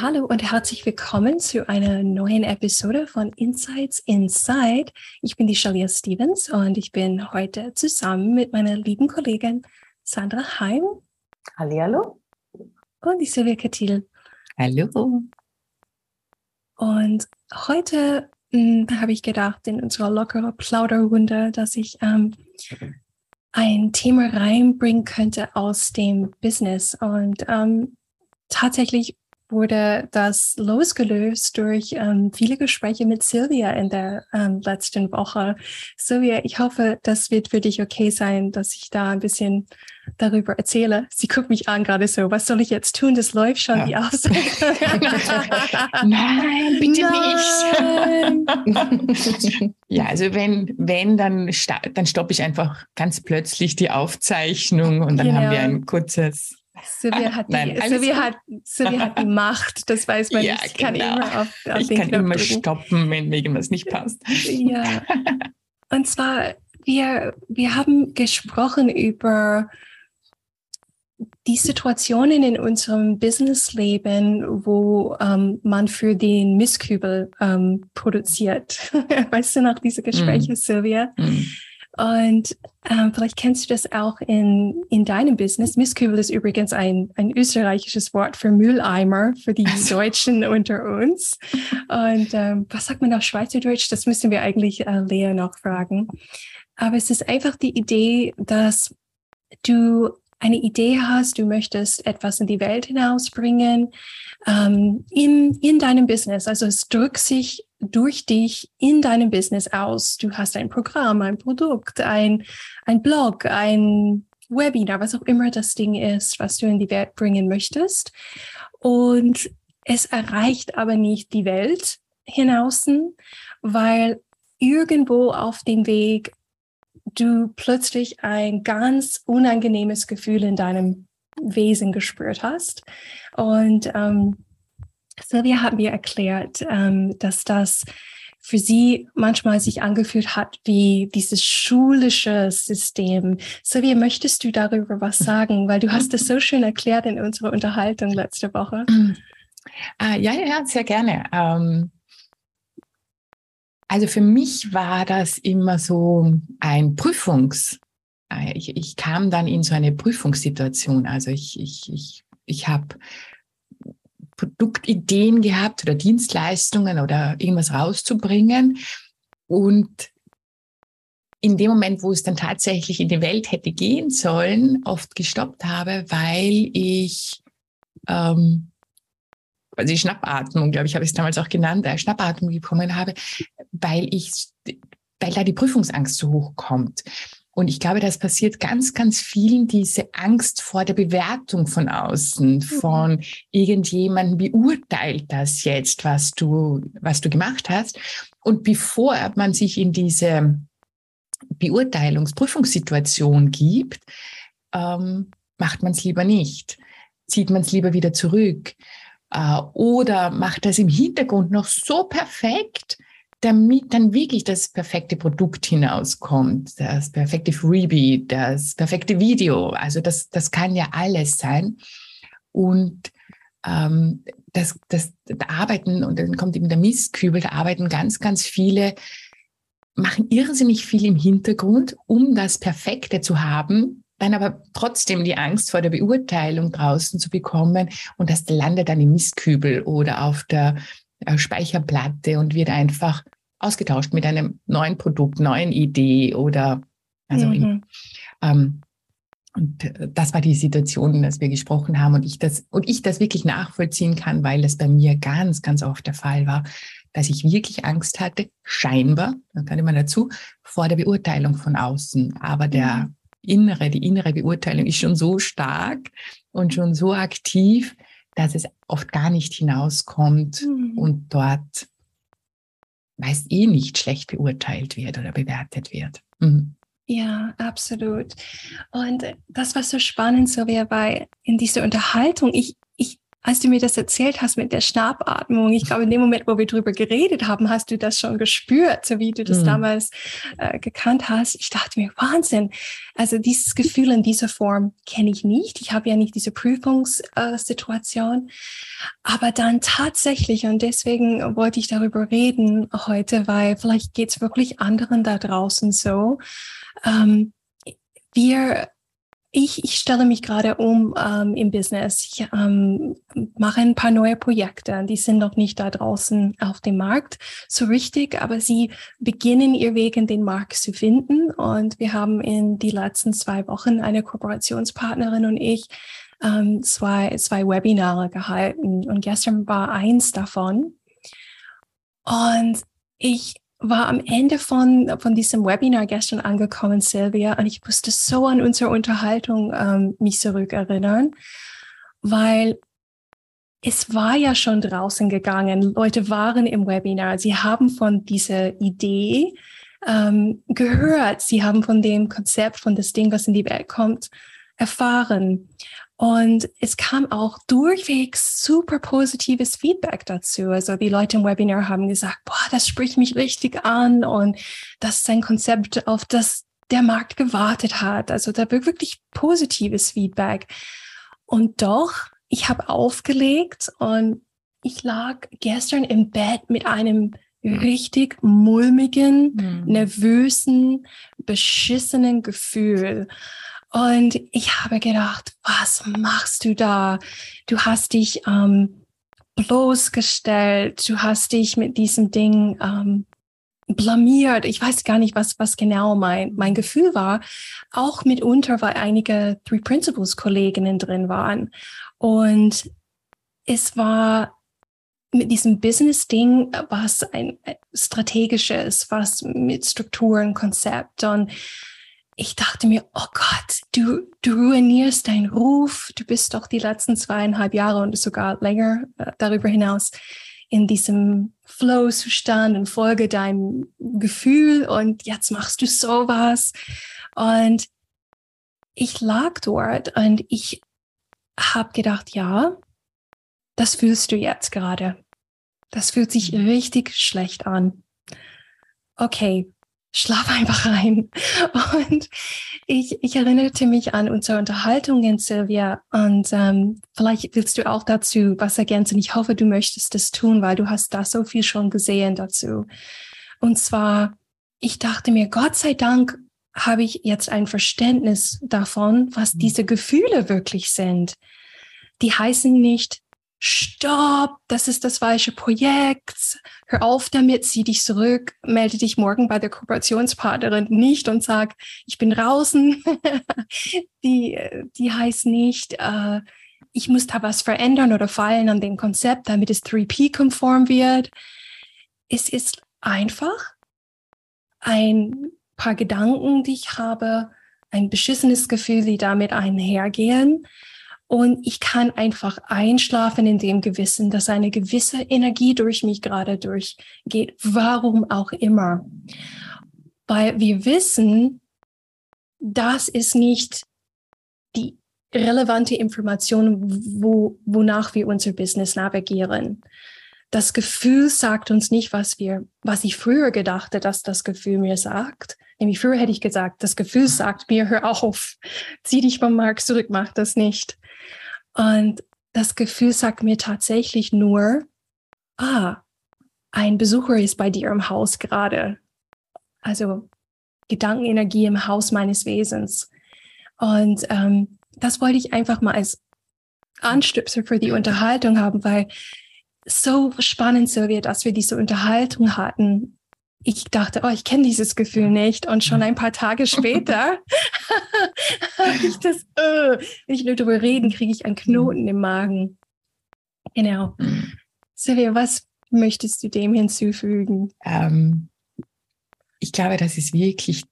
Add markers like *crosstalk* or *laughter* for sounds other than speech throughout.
Hallo und herzlich willkommen zu einer neuen Episode von Insights Inside. Ich bin die Shalia Stevens und ich bin heute zusammen mit meiner lieben Kollegin Sandra Heim. Hallo. Und die Silvia Katil. Hallo. Und heute hm, habe ich gedacht, in unserer lockeren Plauderrunde, dass ich ähm, ein Thema reinbringen könnte aus dem Business. Und ähm, tatsächlich wurde das losgelöst durch ähm, viele Gespräche mit Silvia in der ähm, letzten Woche. Silvia, ich hoffe, das wird für dich okay sein, dass ich da ein bisschen darüber erzähle. Sie guckt mich an gerade so, was soll ich jetzt tun? Das läuft schon, ja. die Aufzeichnung. *laughs* Nein, bitte Nein. nicht. *laughs* ja, also wenn, wenn, dann, dann stoppe ich einfach ganz plötzlich die Aufzeichnung und dann genau. haben wir ein kurzes Sylvia hat, Nein, die, Sylvia hat, Sylvia hat die Macht, das weiß man *laughs* ja, nicht. Ich kann genau. immer auf, auf ich den kann Knopf immer drücken. stoppen, wenn mir irgendwas nicht passt. Ja. Und zwar, wir, wir haben gesprochen über die Situationen in unserem Businessleben, wo ähm, man für den Misskübel ähm, produziert. *laughs* weißt du noch diese Gespräche, mm. Sylvia? Mm. Und ähm, vielleicht kennst du das auch in, in deinem Business. Mistkübel ist übrigens ein, ein österreichisches Wort für Mülleimer für die Deutschen *laughs* unter uns. Und ähm, was sagt man auf Schweizerdeutsch? Das müssen wir eigentlich äh, Lea noch fragen. Aber es ist einfach die Idee, dass du eine Idee hast, du möchtest etwas in die Welt hinausbringen, ähm, in, in deinem Business. Also es drückt sich durch dich in deinem Business aus. Du hast ein Programm, ein Produkt, ein, ein Blog, ein Webinar, was auch immer das Ding ist, was du in die Welt bringen möchtest. Und es erreicht aber nicht die Welt hinaußen, weil irgendwo auf dem Weg du plötzlich ein ganz unangenehmes Gefühl in deinem Wesen gespürt hast. Und ähm, Sylvia hat mir erklärt, ähm, dass das für sie manchmal sich angefühlt hat wie dieses schulische System. Sylvia, möchtest du darüber was sagen? Weil du hast es so schön erklärt in unserer Unterhaltung letzte Woche. Ah, ja, ja, sehr gerne. Ähm, also für mich war das immer so ein Prüfungs, äh, ich, ich kam dann in so eine Prüfungssituation. Also ich, ich, ich, ich habe Produktideen gehabt oder Dienstleistungen oder irgendwas rauszubringen. Und in dem Moment, wo es dann tatsächlich in die Welt hätte gehen sollen, oft gestoppt habe, weil ich ähm, also die Schnappatmung, glaube ich, habe ich es damals auch genannt, äh, Schnappatmung bekommen habe, weil ich, weil da die Prüfungsangst so hoch kommt. Und ich glaube, das passiert ganz, ganz vielen, diese Angst vor der Bewertung von außen, mhm. von irgendjemandem beurteilt das jetzt, was du, was du gemacht hast. Und bevor man sich in diese Beurteilungsprüfungssituation gibt, ähm, macht man es lieber nicht, zieht man es lieber wieder zurück äh, oder macht das im Hintergrund noch so perfekt, damit dann wirklich das perfekte Produkt hinauskommt, das perfekte Freebie, das perfekte Video. Also das, das kann ja alles sein. Und ähm, das, das, da arbeiten, und dann kommt eben der Mistkübel, da arbeiten ganz, ganz viele, machen irrsinnig viel im Hintergrund, um das Perfekte zu haben, dann aber trotzdem die Angst vor der Beurteilung draußen zu bekommen und das landet dann im Mistkübel oder auf der äh, Speicherplatte und wird einfach ausgetauscht mit einem neuen Produkt, neuen Idee oder also mhm. ähm, und äh, das war die Situation, dass wir gesprochen haben und ich das und ich das wirklich nachvollziehen kann, weil das bei mir ganz, ganz oft der Fall war, dass ich wirklich Angst hatte, scheinbar, da kann ich mal dazu, vor der Beurteilung von außen. Aber der mhm. innere, die innere Beurteilung ist schon so stark und schon so aktiv, dass es oft gar nicht hinauskommt mhm. und dort meist eh nicht schlecht beurteilt wird oder bewertet wird. Mhm. Ja, absolut. Und das, was so spannend so wäre, bei in dieser Unterhaltung, ich als du mir das erzählt hast mit der Schnappatmung, ich glaube, in dem Moment, wo wir drüber geredet haben, hast du das schon gespürt, so wie du das mhm. damals äh, gekannt hast. Ich dachte mir, Wahnsinn. Also dieses Gefühl in dieser Form kenne ich nicht. Ich habe ja nicht diese Prüfungssituation. Aber dann tatsächlich, und deswegen wollte ich darüber reden heute, weil vielleicht geht es wirklich anderen da draußen so. Ähm, wir ich, ich stelle mich gerade um ähm, im Business. Ich ähm, mache ein paar neue Projekte. Die sind noch nicht da draußen auf dem Markt so richtig, aber sie beginnen ihr Weg in den Markt zu finden. Und wir haben in die letzten zwei Wochen eine Kooperationspartnerin und ich ähm, zwei, zwei Webinare gehalten. Und gestern war eins davon. Und ich war am Ende von, von diesem Webinar gestern angekommen, Silvia, und ich musste so an unsere Unterhaltung ähm, mich zurückerinnern, weil es war ja schon draußen gegangen. Leute waren im Webinar. Sie haben von dieser Idee ähm, gehört. Sie haben von dem Konzept, von das Ding, was in die Welt kommt, erfahren. Und es kam auch durchweg super positives Feedback dazu. Also die Leute im Webinar haben gesagt, boah, das spricht mich richtig an und das ist ein Konzept, auf das der Markt gewartet hat. Also da wirklich positives Feedback. Und doch, ich habe aufgelegt und ich lag gestern im Bett mit einem richtig mulmigen, mhm. nervösen, beschissenen Gefühl. Und ich habe gedacht, was machst du da? Du hast dich ähm, bloßgestellt, du hast dich mit diesem Ding ähm, blamiert. Ich weiß gar nicht, was, was genau mein, mein Gefühl war. Auch mitunter, weil einige Three Principles Kolleginnen drin waren. Und es war mit diesem Business-Ding, was ein strategisches, was mit Strukturen, Konzept und ich dachte mir, oh Gott, du, du ruinierst deinen Ruf. Du bist doch die letzten zweieinhalb Jahre und sogar länger äh, darüber hinaus in diesem Flow-Zustand und folge deinem Gefühl und jetzt machst du sowas. Und ich lag dort und ich habe gedacht, ja, das fühlst du jetzt gerade. Das fühlt sich mhm. richtig schlecht an. Okay, schlaf einfach rein. Und ich, ich erinnerte mich an unsere Unterhaltungen, Silvia, und ähm, vielleicht willst du auch dazu was ergänzen. Ich hoffe, du möchtest das tun, weil du hast da so viel schon gesehen dazu. Und zwar, ich dachte mir, Gott sei Dank habe ich jetzt ein Verständnis davon, was mhm. diese Gefühle wirklich sind. Die heißen nicht stopp, das ist das falsche Projekt, hör auf damit, zieh dich zurück, melde dich morgen bei der Kooperationspartnerin nicht und sag, ich bin draußen. *laughs* die, die heißt nicht, äh, ich muss da was verändern oder fallen an dem Konzept, damit es 3P-konform wird. Es ist einfach ein paar Gedanken, die ich habe, ein beschissenes Gefühl, die damit einhergehen und ich kann einfach einschlafen in dem Gewissen, dass eine gewisse Energie durch mich gerade durchgeht, warum auch immer. Weil wir wissen, das ist nicht die relevante Information, wo, wonach wir unser Business navigieren. Das Gefühl sagt uns nicht, was wir, was ich früher gedachte, dass das Gefühl mir sagt. Nämlich früher hätte ich gesagt, das Gefühl sagt mir, hör auf, zieh dich vom Markt zurück, mach das nicht. Und das Gefühl sagt mir tatsächlich nur, ah, ein Besucher ist bei dir im Haus gerade. Also Gedankenenergie im Haus meines Wesens. Und ähm, das wollte ich einfach mal als Anstüpsel für die Unterhaltung haben, weil so spannend wird, dass wir diese Unterhaltung hatten ich dachte, oh, ich kenne dieses Gefühl nicht. Und schon ein paar Tage *laughs* später *laughs* habe ich das, uh, wenn ich nur darüber reden, kriege ich einen Knoten im Magen. Genau. Silvia, was möchtest du dem hinzufügen? Ähm, ich glaube, das ist wirklich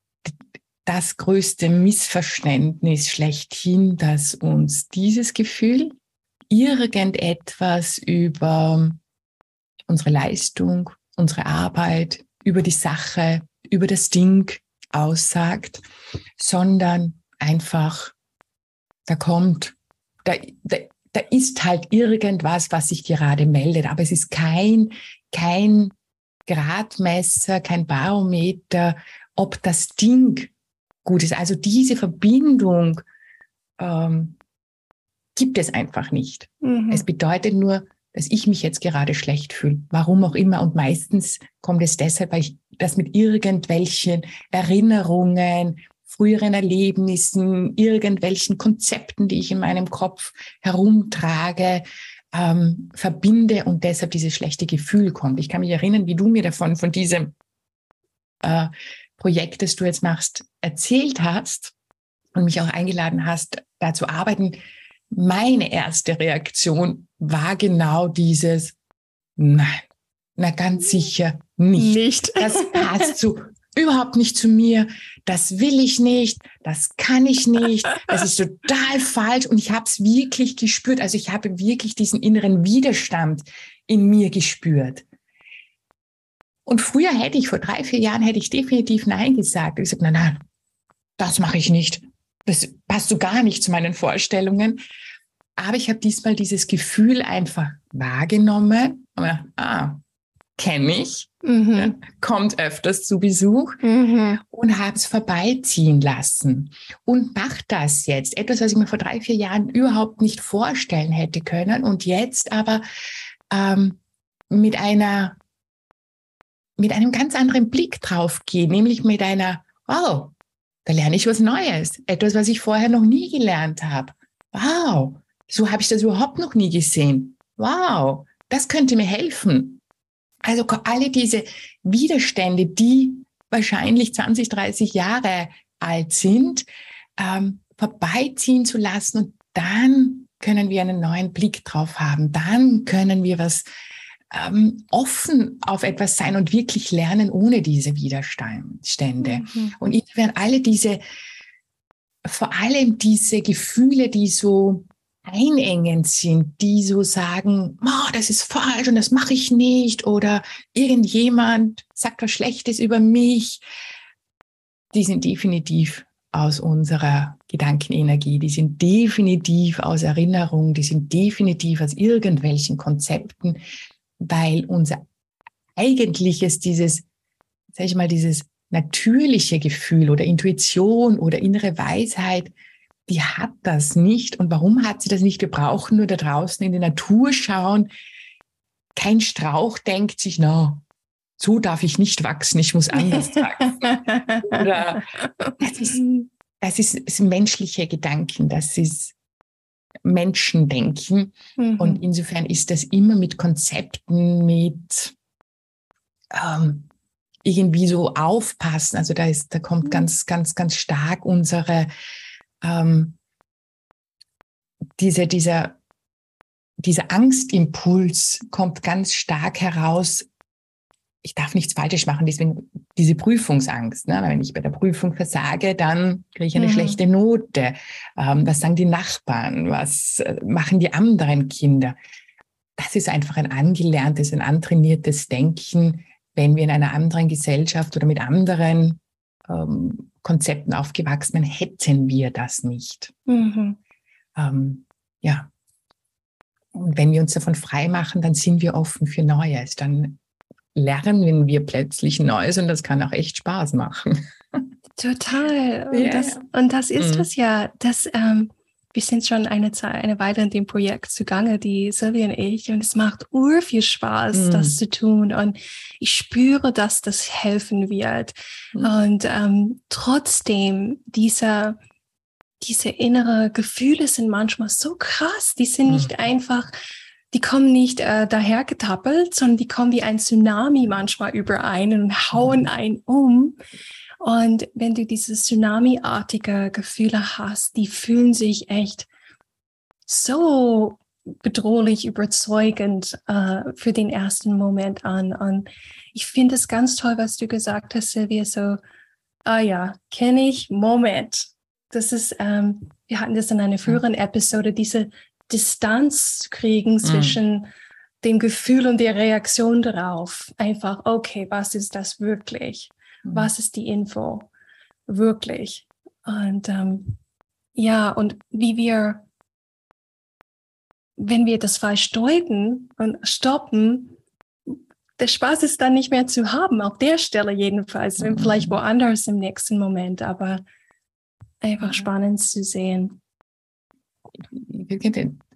das größte Missverständnis schlechthin, dass uns dieses Gefühl irgendetwas über unsere Leistung, unsere Arbeit, über die Sache, über das Ding aussagt, sondern einfach, da kommt, da, da, da ist halt irgendwas, was sich gerade meldet, aber es ist kein, kein Gradmesser, kein Barometer, ob das Ding gut ist. Also diese Verbindung ähm, gibt es einfach nicht. Mhm. Es bedeutet nur, dass ich mich jetzt gerade schlecht fühle. Warum auch immer. Und meistens kommt es deshalb, weil ich das mit irgendwelchen Erinnerungen, früheren Erlebnissen, irgendwelchen Konzepten, die ich in meinem Kopf herumtrage, ähm, verbinde und deshalb dieses schlechte Gefühl kommt. Ich kann mich erinnern, wie du mir davon, von diesem äh, Projekt, das du jetzt machst, erzählt hast und mich auch eingeladen hast, da zu arbeiten. Meine erste Reaktion war genau dieses, nein, na ganz sicher nicht. Nicht. *laughs* Das passt so überhaupt nicht zu mir. Das will ich nicht. Das kann ich nicht. Das ist total falsch. Und ich habe es wirklich gespürt. Also ich habe wirklich diesen inneren Widerstand in mir gespürt. Und früher hätte ich, vor drei, vier Jahren, hätte ich definitiv Nein gesagt. Ich gesagt, nein, nein, das mache ich nicht. Das passt so gar nicht zu meinen Vorstellungen. Aber ich habe diesmal dieses Gefühl einfach wahrgenommen. ah, kenne ich, mhm. kommt öfters zu Besuch mhm. und habe es vorbeiziehen lassen und mache das jetzt. Etwas, was ich mir vor drei, vier Jahren überhaupt nicht vorstellen hätte können und jetzt aber ähm, mit einer mit einem ganz anderen Blick drauf gehe, nämlich mit einer, wow, da lerne ich was Neues, etwas, was ich vorher noch nie gelernt habe. Wow, so habe ich das überhaupt noch nie gesehen. Wow, das könnte mir helfen. Also alle diese Widerstände, die wahrscheinlich 20, 30 Jahre alt sind, ähm, vorbeiziehen zu lassen und dann können wir einen neuen Blick drauf haben. Dann können wir was ähm, offen auf etwas sein und wirklich lernen ohne diese Widerstände. Mhm. Und insofern alle diese, vor allem diese Gefühle, die so einengend sind, die so sagen, oh, das ist falsch und das mache ich nicht oder irgendjemand sagt was Schlechtes über mich, die sind definitiv aus unserer Gedankenenergie, die sind definitiv aus Erinnerung, die sind definitiv aus irgendwelchen Konzepten, weil unser eigentliches, dieses, sag ich mal, dieses natürliche Gefühl oder Intuition oder innere Weisheit, die hat das nicht. Und warum hat sie das nicht? Wir brauchen nur da draußen in die Natur schauen. Kein Strauch denkt sich, na, so darf ich nicht wachsen, ich muss anders wachsen. *laughs* Oder das ist, das ist, das menschliche Gedanken, das ist Menschendenken. Mhm. Und insofern ist das immer mit Konzepten, mit ähm, irgendwie so aufpassen. Also da ist, da kommt mhm. ganz, ganz, ganz stark unsere ähm, diese, dieser, dieser Angstimpuls kommt ganz stark heraus. Ich darf nichts Falsches machen, deswegen diese Prüfungsangst. Ne? Wenn ich bei der Prüfung versage, dann kriege ich eine mhm. schlechte Note. Ähm, was sagen die Nachbarn? Was äh, machen die anderen Kinder? Das ist einfach ein angelerntes, ein antrainiertes Denken, wenn wir in einer anderen Gesellschaft oder mit anderen ähm, Konzepten aufgewachsen, hätten wir das nicht. Mhm. Ähm, ja. Und wenn wir uns davon frei machen, dann sind wir offen für Neues. Dann lernen wir plötzlich Neues und das kann auch echt Spaß machen. Total. Und, yeah. das, und das ist mhm. es ja. Das, ähm, wir sind schon eine Zeit, eine Weile in dem Projekt zugange, die Sylvia und ich, und es macht ur viel Spaß, mm. das zu tun. Und ich spüre, dass das helfen wird. Mm. Und ähm, trotzdem, diese, diese innere Gefühle sind manchmal so krass. Die sind mm. nicht einfach, die kommen nicht äh, daher getappelt, sondern die kommen wie ein Tsunami manchmal überein und hauen einen um. Und wenn du diese Tsunami-artige Gefühle hast, die fühlen sich echt so bedrohlich, überzeugend äh, für den ersten Moment an. Und ich finde es ganz toll, was du gesagt hast, Silvia, so, ah ja, kenne ich, Moment. Das ist, ähm, wir hatten das in einer früheren Episode, diese Distanz kriegen mhm. zwischen mhm. dem Gefühl und der Reaktion darauf. Einfach, okay, was ist das wirklich? Mhm. Was ist die Info wirklich? Und ähm, ja, und wie wir, wenn wir das falsch deuten und stoppen, der Spaß ist dann nicht mehr zu haben, auf der Stelle jedenfalls, mhm. vielleicht woanders im nächsten Moment, aber einfach spannend zu sehen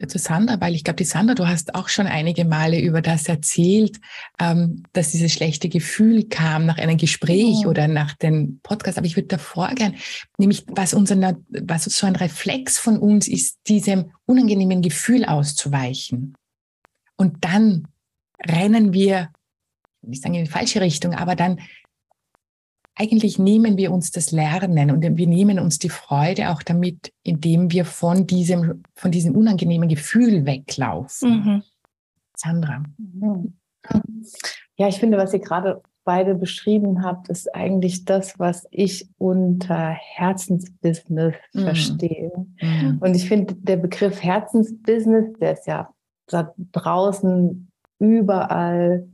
zu Sandra, weil ich glaube, die Sandra, du hast auch schon einige Male über das erzählt, ähm, dass dieses schlechte Gefühl kam nach einem Gespräch mhm. oder nach dem Podcast. Aber ich würde davor gern, nämlich was unser, was so ein Reflex von uns ist, diesem unangenehmen Gefühl auszuweichen. Und dann rennen wir, ich sage in die falsche Richtung, aber dann eigentlich nehmen wir uns das Lernen und wir nehmen uns die Freude auch damit, indem wir von diesem, von diesem unangenehmen Gefühl weglaufen. Mhm. Sandra. Mhm. Ja, ich finde, was ihr gerade beide beschrieben habt, ist eigentlich das, was ich unter Herzensbusiness mhm. verstehe. Mhm. Und ich finde, der Begriff Herzensbusiness, der ist ja da draußen überall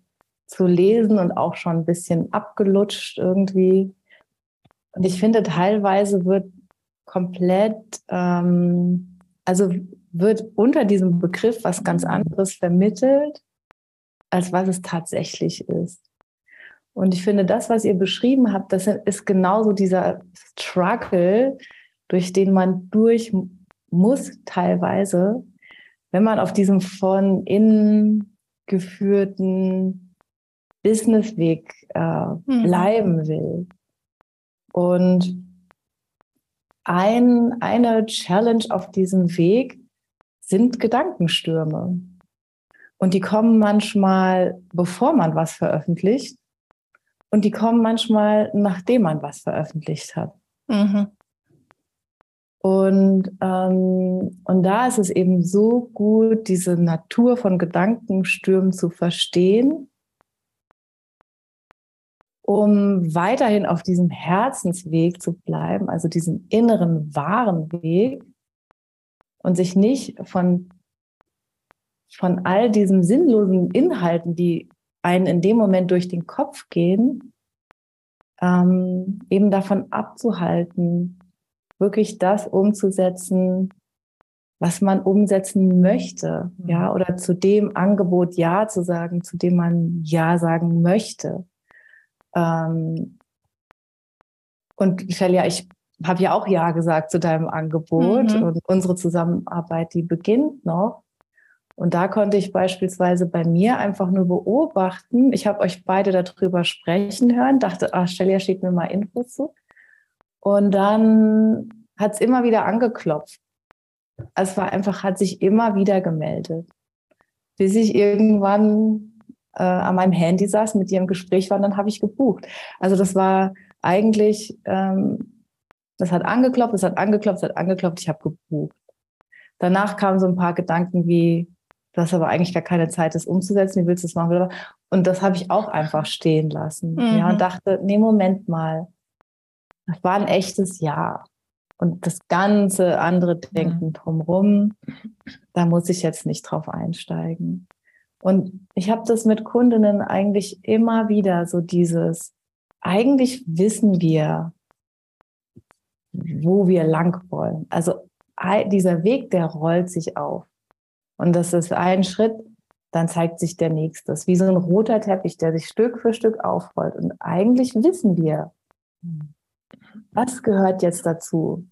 zu lesen und auch schon ein bisschen abgelutscht irgendwie. Und ich finde, teilweise wird komplett, ähm, also wird unter diesem Begriff was ganz anderes vermittelt, als was es tatsächlich ist. Und ich finde, das, was ihr beschrieben habt, das ist genauso dieser Struggle, durch den man durch muss teilweise, wenn man auf diesem von innen geführten Businessweg äh, mhm. bleiben will. Und ein, eine Challenge auf diesem Weg sind Gedankenstürme. Und die kommen manchmal, bevor man was veröffentlicht. Und die kommen manchmal, nachdem man was veröffentlicht hat. Mhm. Und, ähm, und da ist es eben so gut, diese Natur von Gedankenstürmen zu verstehen um weiterhin auf diesem Herzensweg zu bleiben, also diesem inneren wahren Weg und sich nicht von, von all diesen sinnlosen Inhalten, die einen in dem Moment durch den Kopf gehen, ähm, eben davon abzuhalten, wirklich das umzusetzen, was man umsetzen möchte, ja, mhm. oder zu dem Angebot Ja zu sagen, zu dem man Ja sagen möchte. Ähm, und Felia, ich habe ja auch Ja gesagt zu deinem Angebot mhm. und unsere Zusammenarbeit, die beginnt noch. Und da konnte ich beispielsweise bei mir einfach nur beobachten. Ich habe euch beide darüber sprechen hören, dachte, ah, Stelia schickt mir mal Infos zu. Und dann hat es immer wieder angeklopft. Es war einfach, hat sich immer wieder gemeldet. Bis ich irgendwann äh, an meinem Handy saß, mit ihr im Gespräch war, dann habe ich gebucht. Also das war eigentlich, ähm, das hat angeklopft, das hat angeklopft, das hat angeklopft, ich habe gebucht. Danach kamen so ein paar Gedanken wie, du hast aber eigentlich gar keine Zeit, das umzusetzen, wie willst du das machen? Und das habe ich auch einfach stehen lassen. Mhm. Ja, und dachte, nee, Moment mal. Das war ein echtes Ja. Und das ganze andere Denken mhm. drumherum, da muss ich jetzt nicht drauf einsteigen. Und ich habe das mit Kundinnen eigentlich immer wieder so dieses, eigentlich wissen wir, wo wir lang wollen. Also dieser Weg, der rollt sich auf. Und das ist ein Schritt, dann zeigt sich der nächste. Wie so ein roter Teppich, der sich Stück für Stück aufrollt. Und eigentlich wissen wir, was gehört jetzt dazu?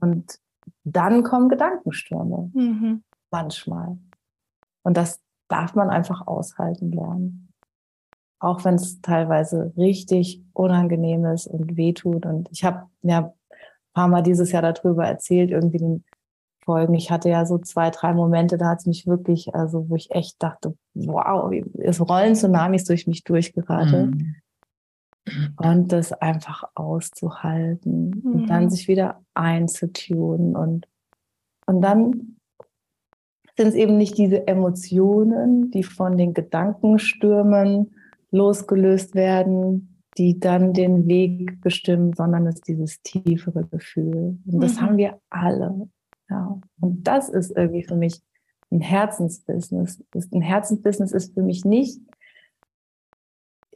Und dann kommen Gedankenstürme. Mhm. Manchmal. Und das darf man einfach aushalten lernen. Auch wenn es teilweise richtig unangenehm ist und wehtut. Und ich habe ja ein paar Mal dieses Jahr darüber erzählt, irgendwie den Folgen. Ich hatte ja so zwei, drei Momente, da hat es mich wirklich, also wo ich echt dachte, wow, es rollen Tsunamis durch mich durch gerade. Mhm. Und das einfach auszuhalten mhm. und dann sich wieder einzutun und, und dann sind es eben nicht diese Emotionen, die von den Gedankenstürmen losgelöst werden, die dann den Weg bestimmen, sondern es ist dieses tiefere Gefühl. Und das mhm. haben wir alle. Ja. Und das ist irgendwie für mich ein Herzensbusiness. Ein Herzensbusiness ist für mich nicht,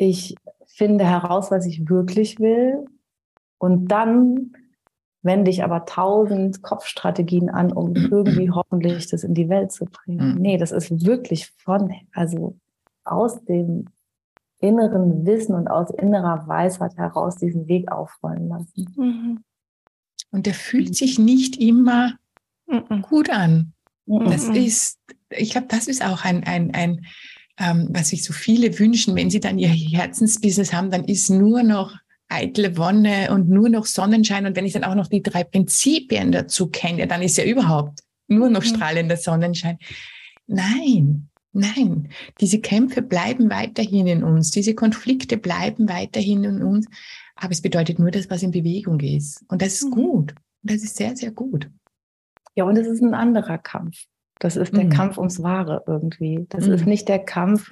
ich finde heraus, was ich wirklich will und dann wende ich aber tausend Kopfstrategien an, um *clears throat* irgendwie hoffentlich das in die Welt zu bringen. Mhm. Nee, das ist wirklich von, also aus dem inneren Wissen und aus innerer Weisheit heraus diesen Weg aufrollen lassen. Mhm. Und der fühlt sich nicht immer gut an. Das ist, ich glaube, das ist auch ein, ein, ein ähm, was sich so viele wünschen, wenn sie dann ihr Herzensbusiness haben, dann ist nur noch eitle Wonne und nur noch Sonnenschein. Und wenn ich dann auch noch die drei Prinzipien dazu kenne, dann ist ja überhaupt nur noch strahlender Sonnenschein. Nein, nein, diese Kämpfe bleiben weiterhin in uns, diese Konflikte bleiben weiterhin in uns. Aber es bedeutet nur das, was in Bewegung ist. Und das ist mhm. gut. Das ist sehr, sehr gut. Ja, und es ist ein anderer Kampf. Das ist der mhm. Kampf ums Wahre irgendwie. Das mhm. ist nicht der Kampf,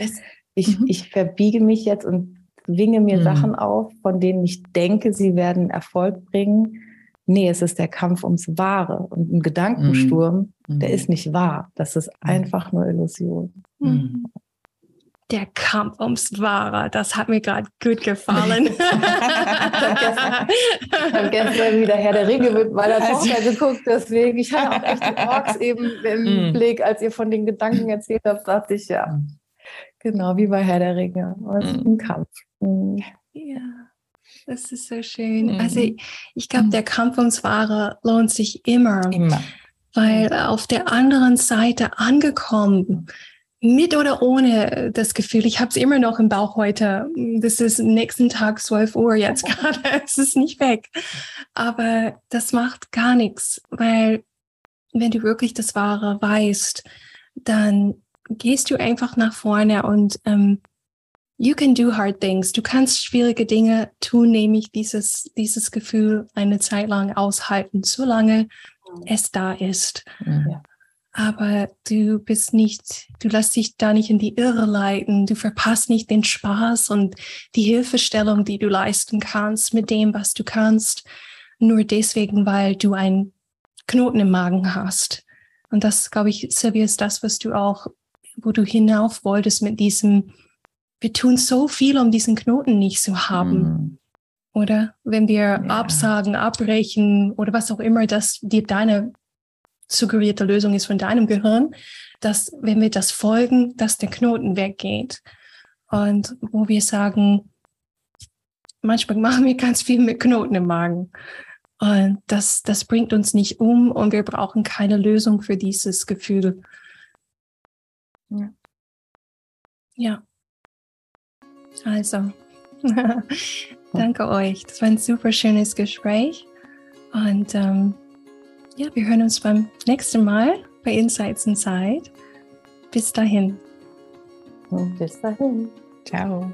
ich, mhm. ich verbiege mich jetzt und winge mir mhm. Sachen auf, von denen ich denke, sie werden Erfolg bringen. Nee, es ist der Kampf ums Wahre. Und ein Gedankensturm, mhm. der ist nicht wahr. Das ist einfach nur Illusion. Mhm der Kampf ums Wahre, das hat mir gerade gut gefallen. *laughs* ich habe gestern, wieder Herr der Ringe mit meiner also, Tochter geguckt, deswegen, ich hatte auch echt die Orks eben im. Blick, als ihr von den Gedanken erzählt habt, dachte ich, ja, genau, wie bei Herr der Ringe, es ist mm. ein Kampf. Mm. Ja. Das ist so schön. Also ich, ich glaube, der Kampf ums Wahre lohnt sich immer. Immer. Weil auf der anderen Seite angekommen, mit oder ohne das Gefühl, ich habe es immer noch im Bauch heute. Das ist nächsten Tag 12 Uhr jetzt *laughs* gerade. es ist nicht weg. Aber das macht gar nichts, weil wenn du wirklich das Wahre weißt, dann gehst du einfach nach vorne und ähm, you can do hard things. Du kannst schwierige Dinge tun, nämlich dieses, dieses Gefühl eine Zeit lang aushalten, solange es da ist. Ja aber du bist nicht, du lässt dich da nicht in die Irre leiten, du verpasst nicht den Spaß und die Hilfestellung, die du leisten kannst mit dem, was du kannst, nur deswegen, weil du einen Knoten im Magen hast. Und das, glaube ich, Silvia, ist das, was du auch, wo du hinauf wolltest mit diesem, wir tun so viel, um diesen Knoten nicht zu haben. Mhm. Oder wenn wir ja. absagen, abbrechen oder was auch immer, dass dir deine suggerierte Lösung ist von deinem Gehirn, dass wenn wir das folgen, dass der Knoten weggeht. Und wo wir sagen, manchmal *laughs* machen wir ganz viel mit Knoten im Magen. Und das, das bringt uns nicht um und wir brauchen keine Lösung für dieses Gefühl. Ja. ja. Also, *laughs* danke euch. Das war ein super schönes Gespräch. Und ähm, ja, wir hören uns beim nächsten Mal bei Insights Inside. Bis dahin. bis dahin. Ciao.